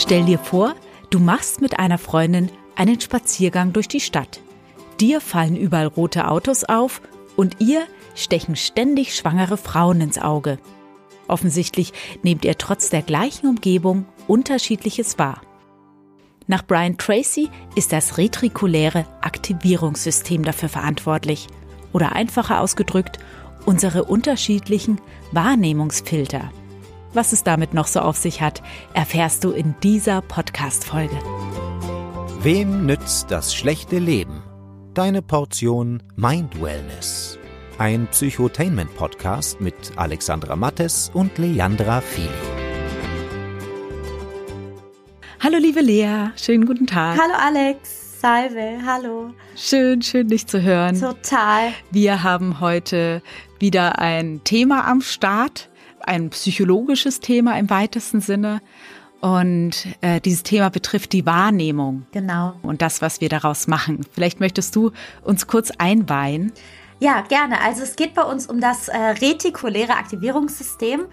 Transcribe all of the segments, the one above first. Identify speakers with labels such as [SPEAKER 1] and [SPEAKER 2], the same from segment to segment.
[SPEAKER 1] Stell dir vor, du machst mit einer Freundin einen Spaziergang durch die Stadt. Dir fallen überall rote Autos auf und ihr stechen ständig schwangere Frauen ins Auge. Offensichtlich nehmt ihr trotz der gleichen Umgebung unterschiedliches wahr. Nach Brian Tracy ist das retrikuläre Aktivierungssystem dafür verantwortlich. Oder einfacher ausgedrückt, unsere unterschiedlichen Wahrnehmungsfilter. Was es damit noch so auf sich hat, erfährst du in dieser Podcast-Folge.
[SPEAKER 2] Wem nützt das schlechte Leben? Deine Portion Mind Wellness. Ein Psychotainment-Podcast mit Alexandra Mattes und Leandra Fili.
[SPEAKER 1] Hallo liebe Lea, schönen guten Tag.
[SPEAKER 3] Hallo Alex, Salve, hallo.
[SPEAKER 1] Schön, schön dich zu hören.
[SPEAKER 3] Total.
[SPEAKER 1] Wir haben heute wieder ein Thema am Start, ein psychologisches Thema im weitesten Sinne. Und äh, dieses Thema betrifft die Wahrnehmung.
[SPEAKER 3] Genau.
[SPEAKER 1] Und das, was wir daraus machen. Vielleicht möchtest du uns kurz einweihen.
[SPEAKER 3] Ja, gerne. Also es geht bei uns um das äh, retikuläre Aktivierungssystem,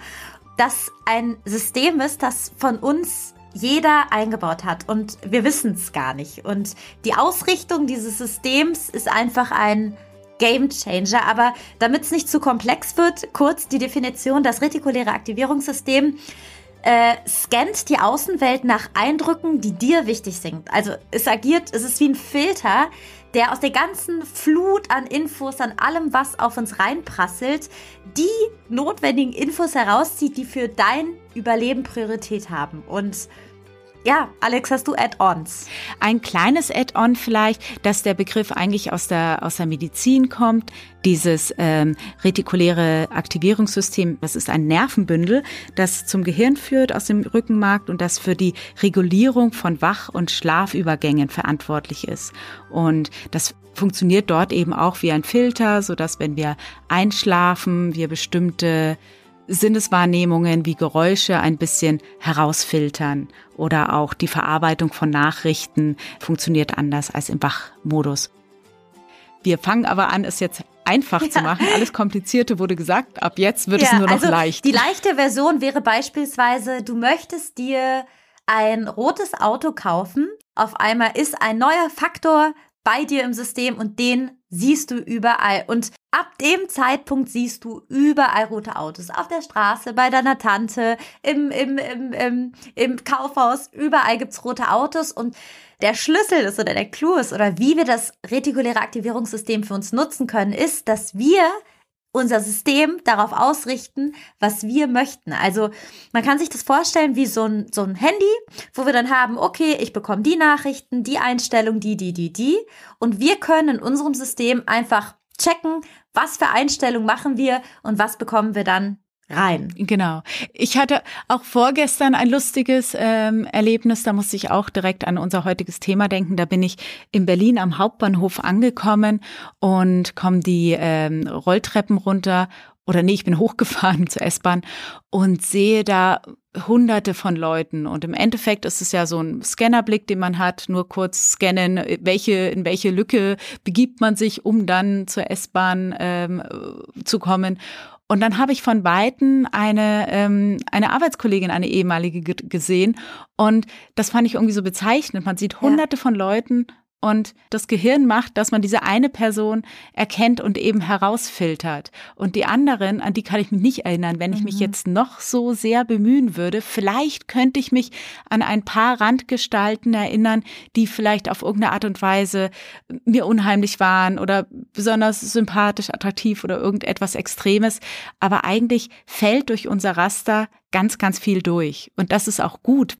[SPEAKER 3] das ein System ist, das von uns jeder eingebaut hat und wir wissen es gar nicht. Und die Ausrichtung dieses Systems ist einfach ein Game Changer. Aber damit es nicht zu komplex wird, kurz die Definition, das retikuläre Aktivierungssystem äh, scannt die Außenwelt nach Eindrücken, die dir wichtig sind. Also es agiert, es ist wie ein Filter, der aus der ganzen Flut an Infos, an allem, was auf uns reinprasselt, die notwendigen Infos herauszieht, die für dein Überleben Priorität haben. Und ja, Alex, hast du Add-ons?
[SPEAKER 1] Ein kleines Add-on vielleicht, dass der Begriff eigentlich aus der, aus der Medizin kommt. Dieses ähm, retikuläre Aktivierungssystem, das ist ein Nervenbündel, das zum Gehirn führt aus dem Rückenmark und das für die Regulierung von Wach- und Schlafübergängen verantwortlich ist. Und das funktioniert dort eben auch wie ein Filter, so dass wenn wir einschlafen, wir bestimmte Sinneswahrnehmungen wie Geräusche ein bisschen herausfiltern oder auch die Verarbeitung von Nachrichten funktioniert anders als im Wachmodus. Wir fangen aber an, es jetzt einfach ja. zu machen. Alles Komplizierte wurde gesagt. Ab jetzt wird ja, es nur noch
[SPEAKER 3] also
[SPEAKER 1] leicht.
[SPEAKER 3] Die leichte Version wäre beispielsweise, du möchtest dir ein rotes Auto kaufen. Auf einmal ist ein neuer Faktor bei dir im System und den siehst du überall. Und ab dem Zeitpunkt siehst du überall rote Autos. Auf der Straße, bei deiner Tante, im, im, im, im, im Kaufhaus, überall gibt's rote Autos. Und der Schlüssel ist oder der Clou ist oder wie wir das retikuläre Aktivierungssystem für uns nutzen können, ist, dass wir unser System darauf ausrichten, was wir möchten. Also man kann sich das vorstellen wie so ein, so ein Handy, wo wir dann haben, okay, ich bekomme die Nachrichten, die Einstellung, die, die, die, die. Und wir können in unserem System einfach checken, was für Einstellungen machen wir und was bekommen wir dann rein.
[SPEAKER 1] Genau. Ich hatte auch vorgestern ein lustiges ähm, Erlebnis, da musste ich auch direkt an unser heutiges Thema denken. Da bin ich in Berlin am Hauptbahnhof angekommen und komme die ähm, Rolltreppen runter oder nee, ich bin hochgefahren zur S-Bahn und sehe da hunderte von Leuten. Und im Endeffekt ist es ja so ein Scannerblick, den man hat, nur kurz scannen, welche, in welche Lücke begibt man sich, um dann zur S-Bahn ähm, zu kommen. Und dann habe ich von Weitem eine, ähm, eine Arbeitskollegin, eine ehemalige gesehen. Und das fand ich irgendwie so bezeichnend. Man sieht hunderte ja. von Leuten und das Gehirn macht, dass man diese eine Person erkennt und eben herausfiltert. Und die anderen, an die kann ich mich nicht erinnern, wenn ich mhm. mich jetzt noch so sehr bemühen würde. Vielleicht könnte ich mich an ein paar Randgestalten erinnern, die vielleicht auf irgendeine Art und Weise mir unheimlich waren oder besonders sympathisch, attraktiv oder irgendetwas Extremes. Aber eigentlich fällt durch unser Raster ganz, ganz viel durch. Und das ist auch gut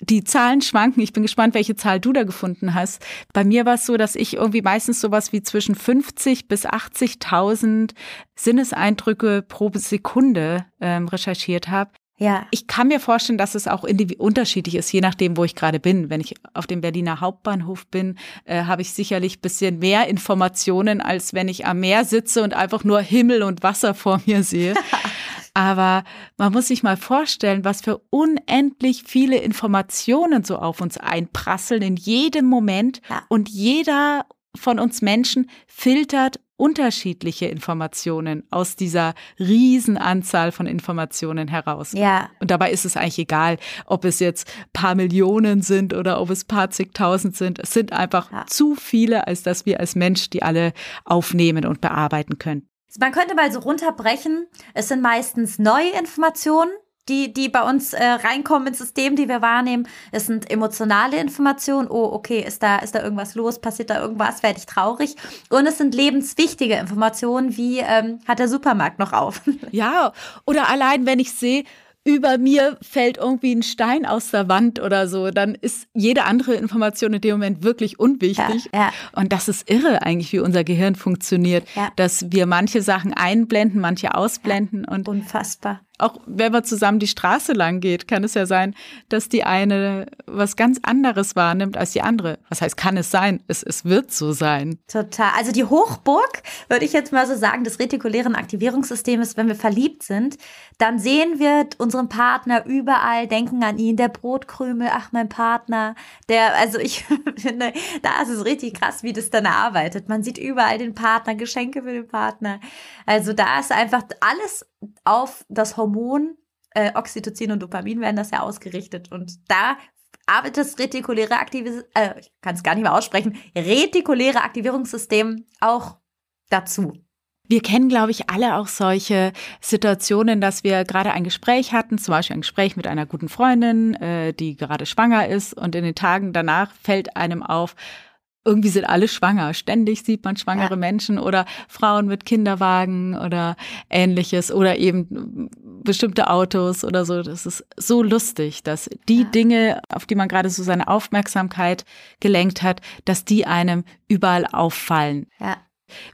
[SPEAKER 1] die Zahlen schwanken. Ich bin gespannt, welche Zahl du da gefunden hast. Bei mir war es so, dass ich irgendwie meistens sowas wie zwischen 50 bis 80.000 Sinneseindrücke pro Sekunde ähm, recherchiert habe.
[SPEAKER 3] Ja.
[SPEAKER 1] Ich kann mir vorstellen, dass es auch unterschiedlich ist, je nachdem, wo ich gerade bin. Wenn ich auf dem Berliner Hauptbahnhof bin, äh, habe ich sicherlich bisschen mehr Informationen, als wenn ich am Meer sitze und einfach nur Himmel und Wasser vor mir sehe. Aber man muss sich mal vorstellen, was für unendlich viele Informationen so auf uns einprasseln in jedem Moment. Ja. Und jeder von uns Menschen filtert unterschiedliche Informationen aus dieser Riesenanzahl von Informationen heraus.
[SPEAKER 3] Ja.
[SPEAKER 1] Und dabei ist es eigentlich egal, ob es jetzt paar Millionen sind oder ob es paar zigtausend sind. Es sind einfach ja. zu viele, als dass wir als Mensch die alle aufnehmen und bearbeiten können.
[SPEAKER 3] Man könnte mal so runterbrechen. Es sind meistens neue Informationen, die, die bei uns äh, reinkommen ins System, die wir wahrnehmen. Es sind emotionale Informationen. Oh, okay, ist da, ist da irgendwas los? Passiert da irgendwas? Werde ich traurig? Und es sind lebenswichtige Informationen, wie ähm, hat der Supermarkt noch auf?
[SPEAKER 1] Ja, oder allein, wenn ich sehe, über mir fällt irgendwie ein Stein aus der Wand oder so, dann ist jede andere Information in dem Moment wirklich unwichtig.
[SPEAKER 3] Ja, ja.
[SPEAKER 1] Und das ist irre eigentlich, wie unser Gehirn funktioniert, ja. dass wir manche Sachen einblenden, manche ausblenden und
[SPEAKER 3] unfassbar
[SPEAKER 1] auch wenn man zusammen die Straße lang geht, kann es ja sein, dass die eine was ganz anderes wahrnimmt als die andere. Was heißt, kann es sein? Es, es wird so sein.
[SPEAKER 3] Total. Also die Hochburg, würde ich jetzt mal so sagen, des retikulären Aktivierungssystems, wenn wir verliebt sind, dann sehen wir unseren Partner überall, denken an ihn, der Brotkrümel, ach, mein Partner, der, also ich finde, da ist es richtig krass, wie das dann arbeitet. Man sieht überall den Partner, Geschenke für den Partner. Also da ist einfach alles auf das Hormon äh, Oxytocin und Dopamin werden das ja ausgerichtet. Und da arbeitet das retikuläre Aktivis äh, ich kann es gar nicht mehr aussprechen, retikuläre Aktivierungssystem auch dazu.
[SPEAKER 1] Wir kennen, glaube ich, alle auch solche Situationen, dass wir gerade ein Gespräch hatten, zum Beispiel ein Gespräch mit einer guten Freundin, äh, die gerade schwanger ist und in den Tagen danach fällt einem auf, irgendwie sind alle schwanger. Ständig sieht man schwangere ja. Menschen oder Frauen mit Kinderwagen oder ähnliches oder eben bestimmte Autos oder so. Das ist so lustig, dass die ja. Dinge, auf die man gerade so seine Aufmerksamkeit gelenkt hat, dass die einem überall auffallen.
[SPEAKER 3] Ja.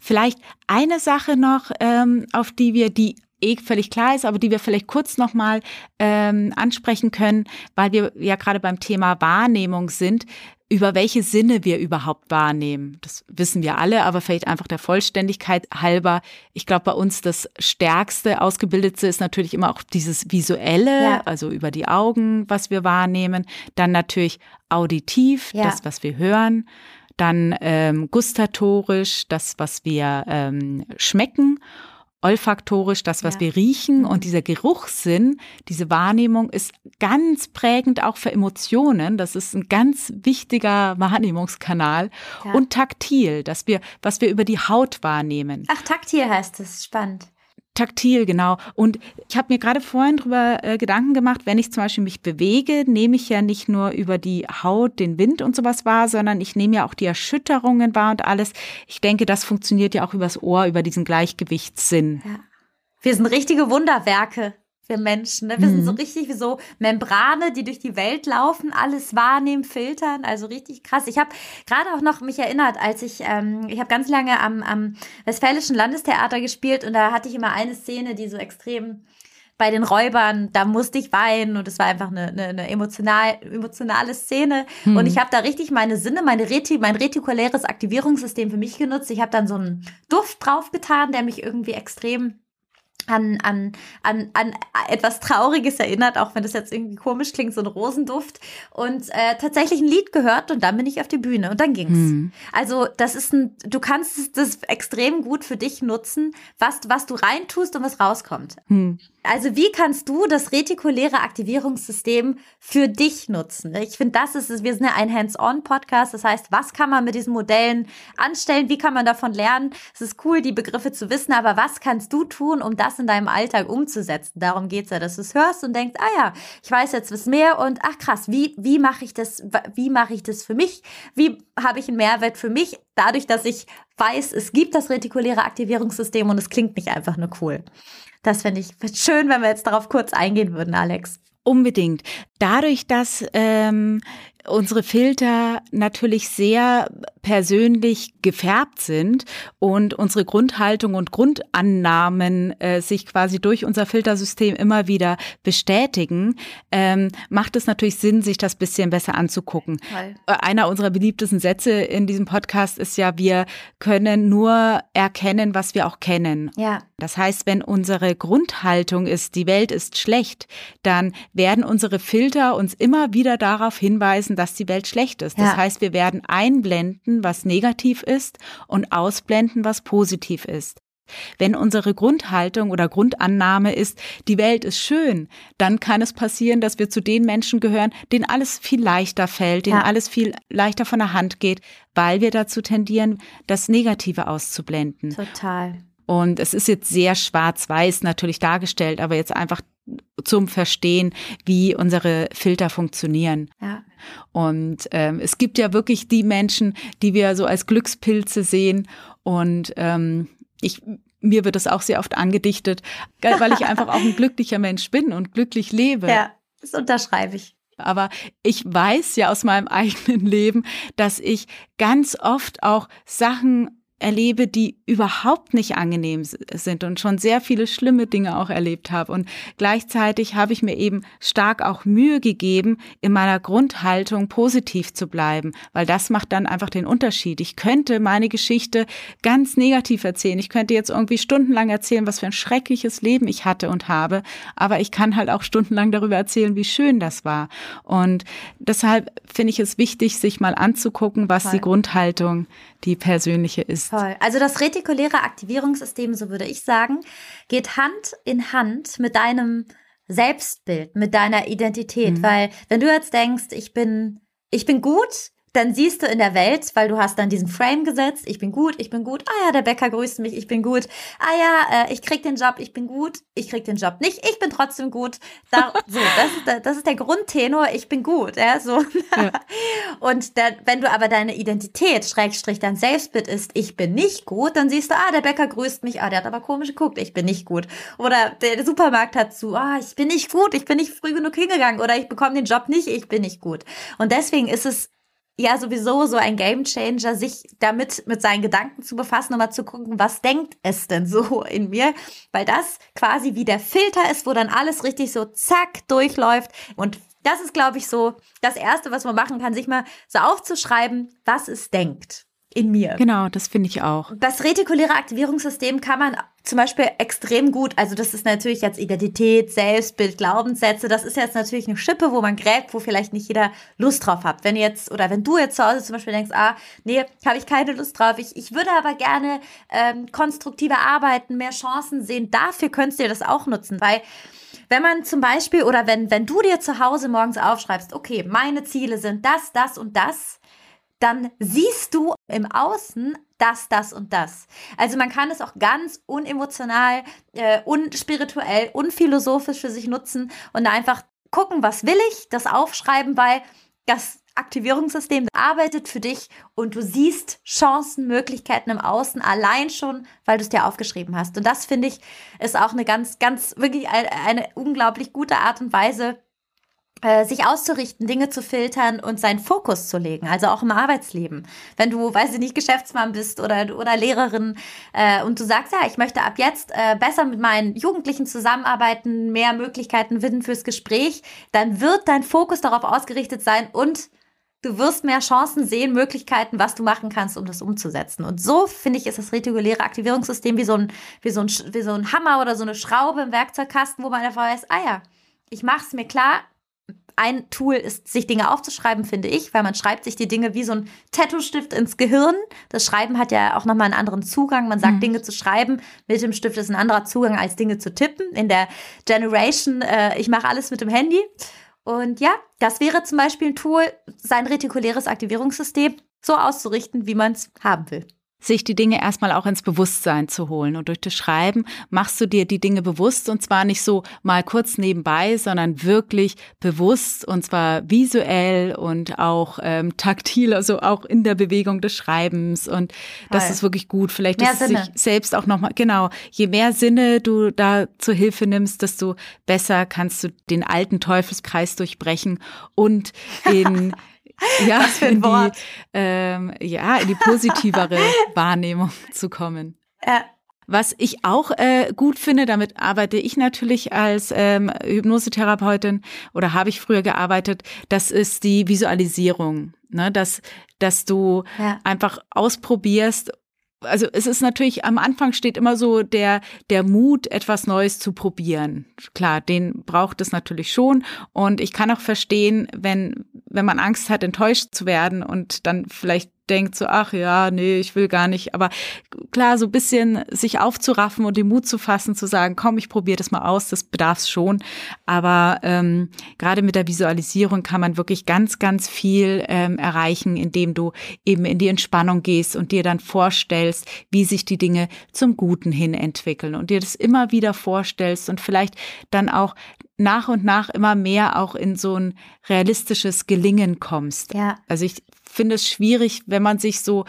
[SPEAKER 1] Vielleicht eine Sache noch, ähm, auf die wir, die eh völlig klar ist, aber die wir vielleicht kurz nochmal ähm, ansprechen können, weil wir ja gerade beim Thema Wahrnehmung sind über welche Sinne wir überhaupt wahrnehmen. Das wissen wir alle, aber vielleicht einfach der Vollständigkeit halber. Ich glaube, bei uns das stärkste, ausgebildete ist natürlich immer auch dieses visuelle, ja. also über die Augen, was wir wahrnehmen. Dann natürlich auditiv, ja. das, was wir hören. Dann ähm, gustatorisch, das, was wir ähm, schmecken olfaktorisch das, was ja. wir riechen. Und mhm. dieser Geruchssinn, diese Wahrnehmung ist ganz prägend auch für Emotionen. Das ist ein ganz wichtiger Wahrnehmungskanal. Ja. Und taktil, dass wir, was wir über die Haut wahrnehmen.
[SPEAKER 3] Ach, taktil heißt es. Spannend.
[SPEAKER 1] Taktil, genau. Und ich habe mir gerade vorhin drüber äh, Gedanken gemacht, wenn ich zum Beispiel mich bewege, nehme ich ja nicht nur über die Haut den Wind und sowas wahr, sondern ich nehme ja auch die Erschütterungen wahr und alles. Ich denke, das funktioniert ja auch übers Ohr, über diesen Gleichgewichtssinn. Ja.
[SPEAKER 3] Wir sind richtige Wunderwerke wir Menschen. Ne? Wir mhm. sind so mhm. richtig wie so Membrane, die durch die Welt laufen, alles wahrnehmen, filtern. Also richtig krass. Ich habe gerade auch noch mich erinnert, als ich, ähm, ich habe ganz lange am, am Westfälischen Landestheater gespielt und da hatte ich immer eine Szene, die so extrem bei den Räubern, da musste ich weinen und es war einfach eine, eine, eine emotional, emotionale Szene. Mhm. Und ich habe da richtig meine Sinne, meine Reti, mein retikuläres Aktivierungssystem für mich genutzt. Ich habe dann so einen Duft draufgetan, der mich irgendwie extrem an, an, an, an etwas Trauriges erinnert, auch wenn das jetzt irgendwie komisch klingt, so ein Rosenduft. Und äh, tatsächlich ein Lied gehört und dann bin ich auf die Bühne und dann ging's. Mhm. Also das ist ein, du kannst das extrem gut für dich nutzen, was, was du reintust und was rauskommt. Mhm. Also wie kannst du das retikuläre Aktivierungssystem für dich nutzen? Ich finde, das ist es. Wir sind ja ein Hands-on-Podcast. Das heißt, was kann man mit diesen Modellen anstellen? Wie kann man davon lernen? Es ist cool, die Begriffe zu wissen, aber was kannst du tun, um das in deinem Alltag umzusetzen? Darum geht's ja, dass du es hörst und denkst, ah ja, ich weiß jetzt was mehr und ach krass, wie, wie mache ich das, wie mache ich das für mich? Wie habe ich einen Mehrwert für mich? Dadurch, dass ich weiß, es gibt das retikuläre Aktivierungssystem und es klingt nicht einfach nur cool. Das finde ich schön, wenn wir jetzt darauf kurz eingehen würden, Alex.
[SPEAKER 1] Unbedingt. Dadurch, dass ähm, unsere Filter natürlich sehr persönlich gefärbt sind und unsere Grundhaltung und Grundannahmen äh, sich quasi durch unser Filtersystem immer wieder bestätigen, ähm, macht es natürlich Sinn, sich das bisschen besser anzugucken. Toll. Äh, einer unserer beliebtesten Sätze in diesem Podcast ist ja, wir können nur erkennen, was wir auch kennen.
[SPEAKER 3] Ja.
[SPEAKER 1] Das heißt, wenn unsere Grundhaltung ist, die Welt ist schlecht, dann werden unsere Filter Filter uns immer wieder darauf hinweisen, dass die Welt schlecht ist. Das ja. heißt, wir werden einblenden, was negativ ist und ausblenden, was positiv ist. Wenn unsere Grundhaltung oder Grundannahme ist, die Welt ist schön, dann kann es passieren, dass wir zu den Menschen gehören, denen alles viel leichter fällt, denen ja. alles viel leichter von der Hand geht, weil wir dazu tendieren, das Negative auszublenden.
[SPEAKER 3] Total.
[SPEAKER 1] Und es ist jetzt sehr schwarz-weiß natürlich dargestellt, aber jetzt einfach zum Verstehen, wie unsere Filter funktionieren. Ja. Und ähm, es gibt ja wirklich die Menschen, die wir so als Glückspilze sehen. Und ähm, ich mir wird das auch sehr oft angedichtet, weil ich einfach auch ein glücklicher Mensch bin und glücklich lebe.
[SPEAKER 3] Ja, das unterschreibe ich.
[SPEAKER 1] Aber ich weiß ja aus meinem eigenen Leben, dass ich ganz oft auch Sachen erlebe, die überhaupt nicht angenehm sind und schon sehr viele schlimme Dinge auch erlebt habe. Und gleichzeitig habe ich mir eben stark auch Mühe gegeben, in meiner Grundhaltung positiv zu bleiben, weil das macht dann einfach den Unterschied. Ich könnte meine Geschichte ganz negativ erzählen. Ich könnte jetzt irgendwie stundenlang erzählen, was für ein schreckliches Leben ich hatte und habe, aber ich kann halt auch stundenlang darüber erzählen, wie schön das war. Und deshalb finde ich es wichtig, sich mal anzugucken, was Voll. die Grundhaltung die persönliche ist.
[SPEAKER 3] Toll. Also das retikuläre Aktivierungssystem, so würde ich sagen, geht Hand in Hand mit deinem Selbstbild, mit deiner Identität. Mhm. Weil wenn du jetzt denkst, ich bin, ich bin gut, dann siehst du in der Welt, weil du hast dann diesen Frame gesetzt, ich bin gut, ich bin gut, ah ja, der Bäcker grüßt mich, ich bin gut, ah ja, äh, ich krieg den Job, ich bin gut, ich krieg den Job nicht, ich bin trotzdem gut. Da, so, das ist, der, das ist der Grundtenor, ich bin gut, ja, so. Ja. Und der, wenn du aber deine Identität, Schrägstrich, dein Selbstbild ist, ich bin nicht gut, dann siehst du, ah, der Bäcker grüßt mich, ah, der hat aber komisch geguckt, ich bin nicht gut. Oder der Supermarkt hat zu, ah, ich bin nicht gut, ich bin nicht früh genug hingegangen oder ich bekomme den Job nicht, ich bin nicht gut. Und deswegen ist es ja sowieso so ein Gamechanger, sich damit mit seinen Gedanken zu befassen und mal zu gucken, was denkt es denn so in mir, weil das quasi wie der Filter ist, wo dann alles richtig so zack durchläuft. Und das ist, glaube ich, so das Erste, was man machen kann, sich mal so aufzuschreiben, was es denkt in mir.
[SPEAKER 1] Genau, das finde ich auch.
[SPEAKER 3] Das retikuläre Aktivierungssystem kann man zum Beispiel extrem gut, also das ist natürlich jetzt Identität, Selbstbild, Glaubenssätze, das ist jetzt natürlich eine Schippe, wo man gräbt, wo vielleicht nicht jeder Lust drauf hat. Wenn jetzt, oder wenn du jetzt zu Hause zum Beispiel denkst, ah, nee, habe ich keine Lust drauf, ich, ich würde aber gerne ähm, konstruktiver arbeiten, mehr Chancen sehen, dafür könntest du dir das auch nutzen, weil wenn man zum Beispiel oder wenn, wenn du dir zu Hause morgens aufschreibst, okay, meine Ziele sind das, das und das, dann siehst du im Außen das, das und das. Also man kann es auch ganz unemotional, äh, unspirituell, unphilosophisch für sich nutzen und einfach gucken, was will ich, das aufschreiben, weil das Aktivierungssystem arbeitet für dich und du siehst Chancen, Möglichkeiten im Außen allein schon, weil du es dir aufgeschrieben hast. Und das finde ich ist auch eine ganz, ganz, wirklich eine, unglaublich gute Art und Weise, sich auszurichten, Dinge zu filtern und seinen Fokus zu legen, also auch im Arbeitsleben. Wenn du, weiß ich nicht, Geschäftsmann bist oder, oder Lehrerin äh, und du sagst, ja, ich möchte ab jetzt äh, besser mit meinen Jugendlichen zusammenarbeiten, mehr Möglichkeiten finden fürs Gespräch, dann wird dein Fokus darauf ausgerichtet sein und du wirst mehr Chancen sehen, Möglichkeiten, was du machen kannst, um das umzusetzen. Und so, finde ich, ist das retikuläre Aktivierungssystem wie so, ein, wie, so ein, wie so ein Hammer oder so eine Schraube im Werkzeugkasten, wo man einfach weiß, ah ja, ich mache es mir klar, ein Tool ist, sich Dinge aufzuschreiben, finde ich, weil man schreibt sich die Dinge wie so ein Tattoo-Stift ins Gehirn. Das Schreiben hat ja auch nochmal einen anderen Zugang. Man sagt, mhm. Dinge zu schreiben mit dem Stift ist ein anderer Zugang als Dinge zu tippen. In der Generation, äh, ich mache alles mit dem Handy. Und ja, das wäre zum Beispiel ein Tool, sein retikuläres Aktivierungssystem so auszurichten, wie man es haben will
[SPEAKER 1] sich die Dinge erstmal auch ins Bewusstsein zu holen. Und durch das Schreiben machst du dir die Dinge bewusst und zwar nicht so mal kurz nebenbei, sondern wirklich bewusst und zwar visuell und auch ähm, taktil, also auch in der Bewegung des Schreibens. Und das ist wirklich gut. Vielleicht mehr ist es sich selbst auch nochmal, genau, je mehr Sinne du da zur Hilfe nimmst, desto besser kannst du den alten Teufelskreis durchbrechen und in ja, Was für ein in Wort. Die, ähm, ja, in die positivere Wahrnehmung zu kommen. Ja. Was ich auch äh, gut finde, damit arbeite ich natürlich als ähm, Hypnosetherapeutin oder habe ich früher gearbeitet, das ist die Visualisierung. Ne? Dass, dass du ja. einfach ausprobierst also es ist natürlich, am Anfang steht immer so der, der Mut, etwas Neues zu probieren. Klar, den braucht es natürlich schon. Und ich kann auch verstehen, wenn, wenn man Angst hat, enttäuscht zu werden und dann vielleicht denkt so, ach ja, nee, ich will gar nicht. Aber klar, so ein bisschen sich aufzuraffen und den Mut zu fassen, zu sagen, komm, ich probiere das mal aus, das bedarf es schon. Aber ähm, gerade mit der Visualisierung kann man wirklich ganz, ganz viel ähm, erreichen, indem du eben in die Entspannung gehst und dir dann vorstellst, wie sich die Dinge zum Guten hin entwickeln und dir das immer wieder vorstellst und vielleicht dann auch nach und nach immer mehr auch in so ein realistisches Gelingen kommst.
[SPEAKER 3] Ja.
[SPEAKER 1] Also ich finde es schwierig, wenn man sich so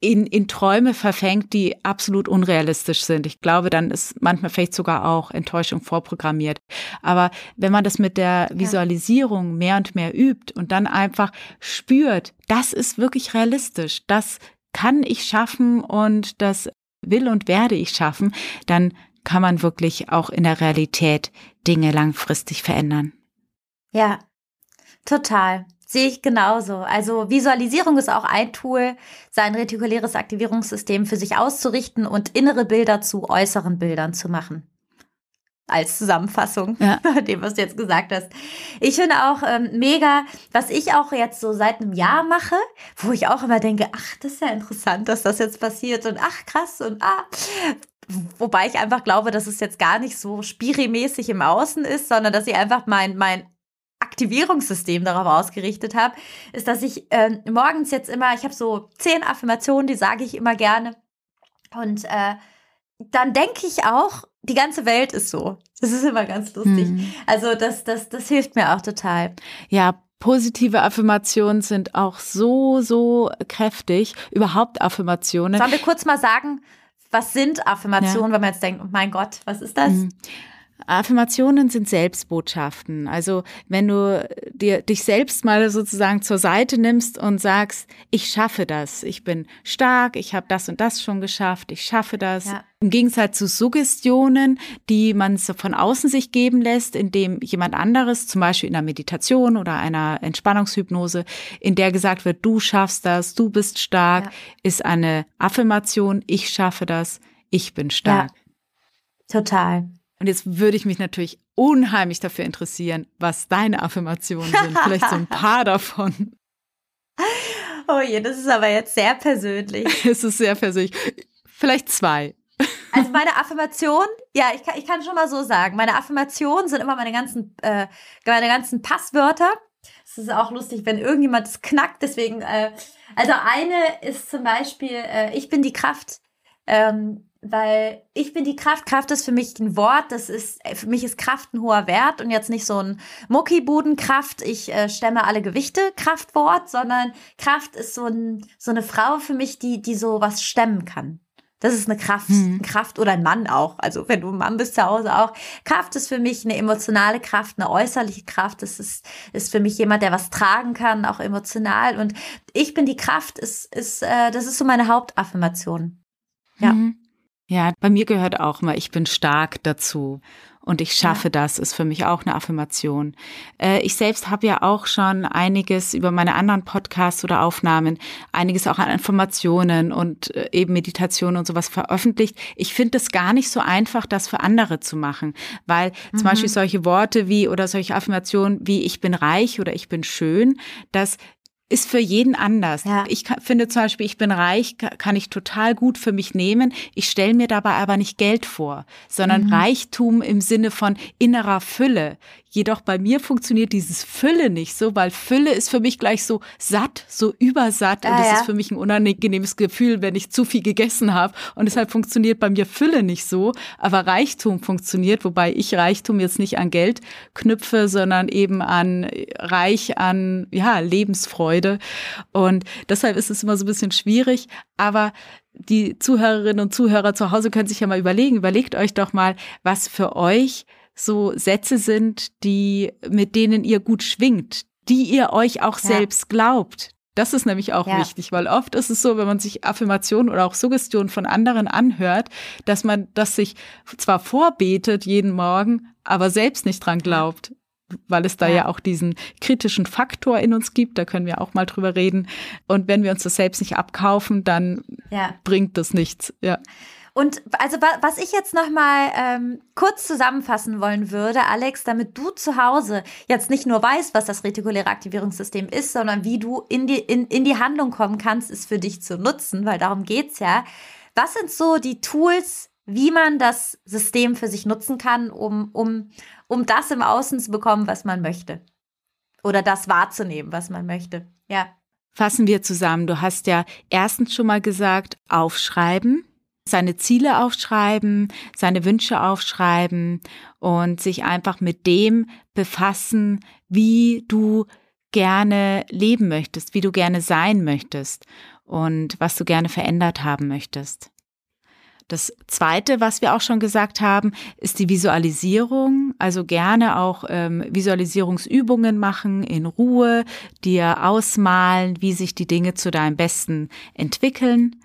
[SPEAKER 1] in, in Träume verfängt, die absolut unrealistisch sind. Ich glaube, dann ist manchmal vielleicht sogar auch Enttäuschung vorprogrammiert. Aber wenn man das mit der Visualisierung mehr und mehr übt und dann einfach spürt, das ist wirklich realistisch, das kann ich schaffen und das will und werde ich schaffen, dann kann man wirklich auch in der Realität Dinge langfristig verändern.
[SPEAKER 3] Ja, total. Sehe ich genauso. Also Visualisierung ist auch ein Tool, sein retikuläres Aktivierungssystem für sich auszurichten und innere Bilder zu äußeren Bildern zu machen. Als Zusammenfassung ja. dem, was du jetzt gesagt hast. Ich finde auch ähm, mega, was ich auch jetzt so seit einem Jahr mache, wo ich auch immer denke, ach, das ist ja interessant, dass das jetzt passiert und ach, krass und ah, Wobei ich einfach glaube, dass es jetzt gar nicht so spirimäßig im Außen ist, sondern dass ich einfach mein, mein Aktivierungssystem darauf ausgerichtet habe, ist, dass ich äh, morgens jetzt immer, ich habe so zehn Affirmationen, die sage ich immer gerne. Und äh, dann denke ich auch, die ganze Welt ist so. Das ist immer ganz lustig. Hm. Also das, das, das hilft mir auch total.
[SPEAKER 1] Ja, positive Affirmationen sind auch so, so kräftig. Überhaupt Affirmationen.
[SPEAKER 3] Sollen wir kurz mal sagen, was sind Affirmationen, ja. wenn man jetzt denkt, oh mein Gott, was ist das?
[SPEAKER 1] Affirmationen sind Selbstbotschaften. Also wenn du dir dich selbst mal sozusagen zur Seite nimmst und sagst, ich schaffe das, ich bin stark, ich habe das und das schon geschafft, ich schaffe das. Ja. Im Gegensatz zu Suggestionen, die man von außen sich geben lässt, indem jemand anderes, zum Beispiel in einer Meditation oder einer Entspannungshypnose, in der gesagt wird, du schaffst das, du bist stark, ja. ist eine Affirmation, ich schaffe das, ich bin stark.
[SPEAKER 3] Ja. Total.
[SPEAKER 1] Und jetzt würde ich mich natürlich unheimlich dafür interessieren, was deine Affirmationen sind. Vielleicht so ein paar davon.
[SPEAKER 3] Oh je, das ist aber jetzt sehr persönlich.
[SPEAKER 1] es ist sehr persönlich. Vielleicht zwei.
[SPEAKER 3] Also meine Affirmation, ja, ich kann, ich kann schon mal so sagen, meine Affirmationen sind immer meine ganzen, äh, meine ganzen Passwörter. Es ist auch lustig, wenn irgendjemand es knackt. Deswegen, äh, also eine ist zum Beispiel, äh, ich bin die Kraft. Ähm, weil ich bin die Kraft. Kraft ist für mich ein Wort, das ist, für mich ist Kraft ein hoher Wert und jetzt nicht so ein Muckibudenkraft, ich äh, stemme alle Gewichte Kraftwort, sondern Kraft ist so, ein, so eine Frau für mich, die, die so was stemmen kann. Das ist eine Kraft, mhm. Kraft oder ein Mann auch. Also wenn du ein Mann bist zu Hause auch. Kraft ist für mich eine emotionale Kraft, eine äußerliche Kraft. Das ist, ist für mich jemand, der was tragen kann, auch emotional. Und ich bin die Kraft, ist, ist, äh, das ist so meine Hauptaffirmation. Ja. Mhm.
[SPEAKER 1] Ja, bei mir gehört auch mal, ich bin stark dazu und ich schaffe ja. das, ist für mich auch eine Affirmation. Äh, ich selbst habe ja auch schon einiges über meine anderen Podcasts oder Aufnahmen, einiges auch an Informationen und äh, eben Meditation und sowas veröffentlicht. Ich finde es gar nicht so einfach, das für andere zu machen, weil mhm. zum Beispiel solche Worte wie oder solche Affirmationen wie ich bin reich oder ich bin schön, das ist für jeden anders. Ja. Ich finde zum Beispiel, ich bin reich, kann ich total gut für mich nehmen. Ich stelle mir dabei aber nicht Geld vor, sondern mhm. Reichtum im Sinne von innerer Fülle. Jedoch bei mir funktioniert dieses Fülle nicht so, weil Fülle ist für mich gleich so satt, so übersatt. Ah, und das ja. ist für mich ein unangenehmes Gefühl, wenn ich zu viel gegessen habe. Und deshalb funktioniert bei mir Fülle nicht so. Aber Reichtum funktioniert, wobei ich Reichtum jetzt nicht an Geld knüpfe, sondern eben an reich an ja, Lebensfreude. Und deshalb ist es immer so ein bisschen schwierig. Aber die Zuhörerinnen und Zuhörer zu Hause können sich ja mal überlegen, überlegt euch doch mal, was für euch so Sätze sind, die, mit denen ihr gut schwingt, die ihr euch auch ja. selbst glaubt. Das ist nämlich auch ja. wichtig, weil oft ist es so, wenn man sich Affirmationen oder auch Suggestionen von anderen anhört, dass man das sich zwar vorbetet jeden Morgen, aber selbst nicht dran glaubt. Weil es da ja. ja auch diesen kritischen Faktor in uns gibt. Da können wir auch mal drüber reden. Und wenn wir uns das selbst nicht abkaufen, dann ja. bringt das nichts. Ja.
[SPEAKER 3] Und also was ich jetzt noch mal ähm, kurz zusammenfassen wollen würde, Alex, damit du zu Hause jetzt nicht nur weißt, was das retikuläre Aktivierungssystem ist, sondern wie du in die in, in die Handlung kommen kannst, es für dich zu nutzen, weil darum geht's ja. Was sind so die Tools, wie man das System für sich nutzen kann, um um um das im Außen zu bekommen, was man möchte oder das wahrzunehmen, was man möchte? Ja.
[SPEAKER 1] Fassen wir zusammen. Du hast ja erstens schon mal gesagt, aufschreiben seine Ziele aufschreiben, seine Wünsche aufschreiben und sich einfach mit dem befassen, wie du gerne leben möchtest, wie du gerne sein möchtest und was du gerne verändert haben möchtest. Das zweite, was wir auch schon gesagt haben, ist die Visualisierung. Also gerne auch ähm, Visualisierungsübungen machen in Ruhe, dir ausmalen, wie sich die Dinge zu deinem Besten entwickeln.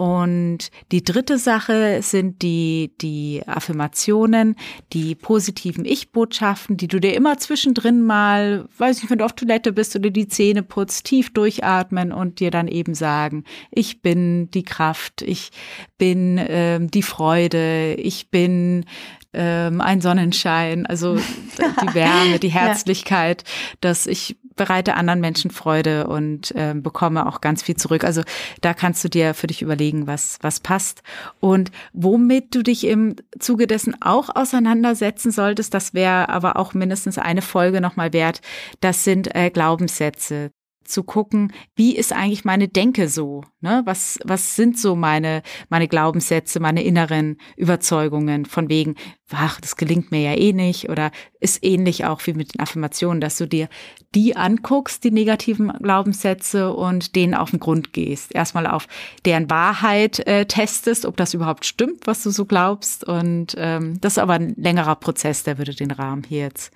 [SPEAKER 1] Und die dritte Sache sind die, die Affirmationen, die positiven Ich-Botschaften, die du dir immer zwischendrin mal, weiß nicht, wenn du auf Toilette bist oder die Zähne putzt, tief durchatmen und dir dann eben sagen, ich bin die Kraft, ich bin ähm, die Freude, ich bin ähm, ein Sonnenschein, also die Wärme, die Herzlichkeit, ja. dass ich bereite anderen Menschen Freude und äh, bekomme auch ganz viel zurück. Also da kannst du dir für dich überlegen, was, was passt. Und womit du dich im Zuge dessen auch auseinandersetzen solltest, das wäre aber auch mindestens eine Folge nochmal wert, das sind äh, Glaubenssätze zu gucken, wie ist eigentlich meine Denke so? Ne? Was, was sind so meine, meine Glaubenssätze, meine inneren Überzeugungen von wegen, ach, das gelingt mir ja eh nicht oder ist ähnlich auch wie mit den Affirmationen, dass du dir die anguckst, die negativen Glaubenssätze und denen auf den Grund gehst. Erstmal auf deren Wahrheit äh, testest, ob das überhaupt stimmt, was du so glaubst. Und ähm, das ist aber ein längerer Prozess, der würde den Rahmen hier jetzt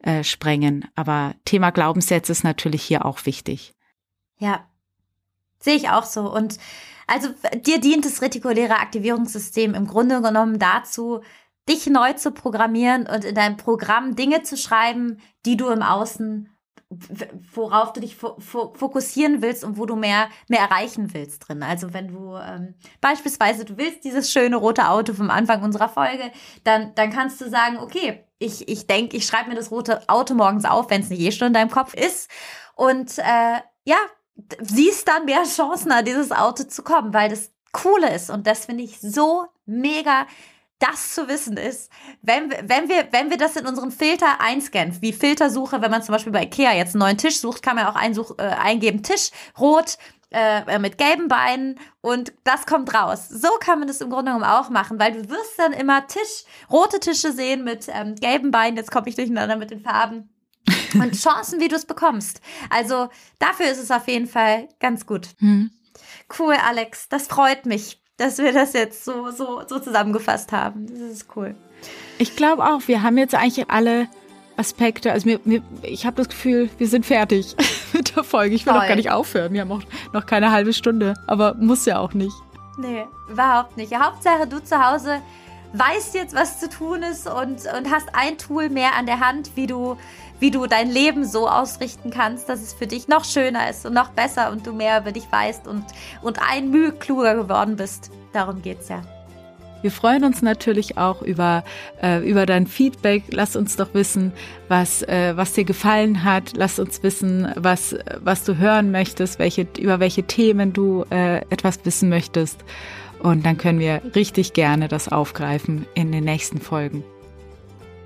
[SPEAKER 1] äh, sprengen. Aber Thema Glaubenssätze ist natürlich hier auch wichtig.
[SPEAKER 3] Ja, sehe ich auch so. Und also dir dient das retikuläre Aktivierungssystem im Grunde genommen dazu, dich neu zu programmieren und in deinem Programm Dinge zu schreiben, die du im Außen worauf du dich fokussieren willst und wo du mehr, mehr erreichen willst drin. Also wenn du ähm, beispielsweise, du willst dieses schöne rote Auto vom Anfang unserer Folge, dann, dann kannst du sagen, okay, ich, ich denke, ich schreibe mir das rote Auto morgens auf, wenn es nicht eh schon in deinem Kopf ist. Und äh, ja, siehst dann mehr Chancen, an dieses Auto zu kommen, weil das Coole ist. Und das finde ich so mega das zu wissen ist, wenn, wenn, wir, wenn wir das in unserem Filter einscannen, wie Filtersuche, wenn man zum Beispiel bei Ikea jetzt einen neuen Tisch sucht, kann man auch einsuch, äh, eingeben, Tisch rot äh, mit gelben Beinen und das kommt raus. So kann man das im Grunde genommen auch machen, weil du wirst dann immer Tisch, rote Tische sehen mit ähm, gelben Beinen, jetzt komme ich durcheinander mit den Farben. und Chancen, wie du es bekommst. Also dafür ist es auf jeden Fall ganz gut. Hm. Cool, Alex. Das freut mich dass wir das jetzt so, so, so zusammengefasst haben. Das ist cool.
[SPEAKER 1] Ich glaube auch, wir haben jetzt eigentlich alle Aspekte. Also mir, mir, ich habe das Gefühl, wir sind fertig mit der Folge. Ich will Voll. auch gar nicht aufhören. Wir haben auch noch keine halbe Stunde, aber muss ja auch nicht.
[SPEAKER 3] Nee, überhaupt nicht. Hauptsache, du zu Hause weißt jetzt, was zu tun ist und, und hast ein Tool mehr an der Hand, wie du wie du dein Leben so ausrichten kannst, dass es für dich noch schöner ist und noch besser und du mehr über dich weißt und, und ein Mühe kluger geworden bist. Darum geht's ja.
[SPEAKER 1] Wir freuen uns natürlich auch über, äh, über dein Feedback. Lass uns doch wissen, was, äh, was dir gefallen hat. Lass uns wissen, was, was du hören möchtest, welche, über welche Themen du äh, etwas wissen möchtest. Und dann können wir richtig gerne das aufgreifen in den nächsten Folgen.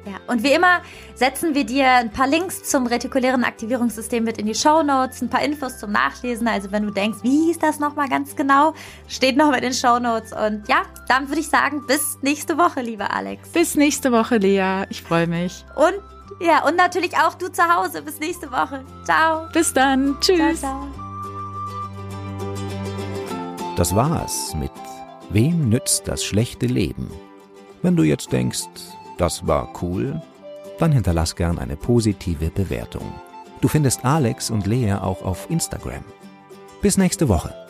[SPEAKER 3] Ja, und wie immer setzen wir dir ein paar Links zum retikulären Aktivierungssystem mit in die Show Notes, ein paar Infos zum Nachlesen. Also wenn du denkst, wie hieß das nochmal ganz genau, steht noch mit in den Show Notes. Und ja, dann würde ich sagen, bis nächste Woche, lieber Alex.
[SPEAKER 1] Bis nächste Woche, Lea. Ich freue mich.
[SPEAKER 3] Und ja, und natürlich auch du zu Hause. Bis nächste Woche. Ciao.
[SPEAKER 1] Bis dann. Tschüss. Ciao, ciao.
[SPEAKER 2] Das war's mit Wem nützt das schlechte Leben? Wenn du jetzt denkst, das war cool, dann hinterlass gern eine positive Bewertung. Du findest Alex und Lea auch auf Instagram. Bis nächste Woche.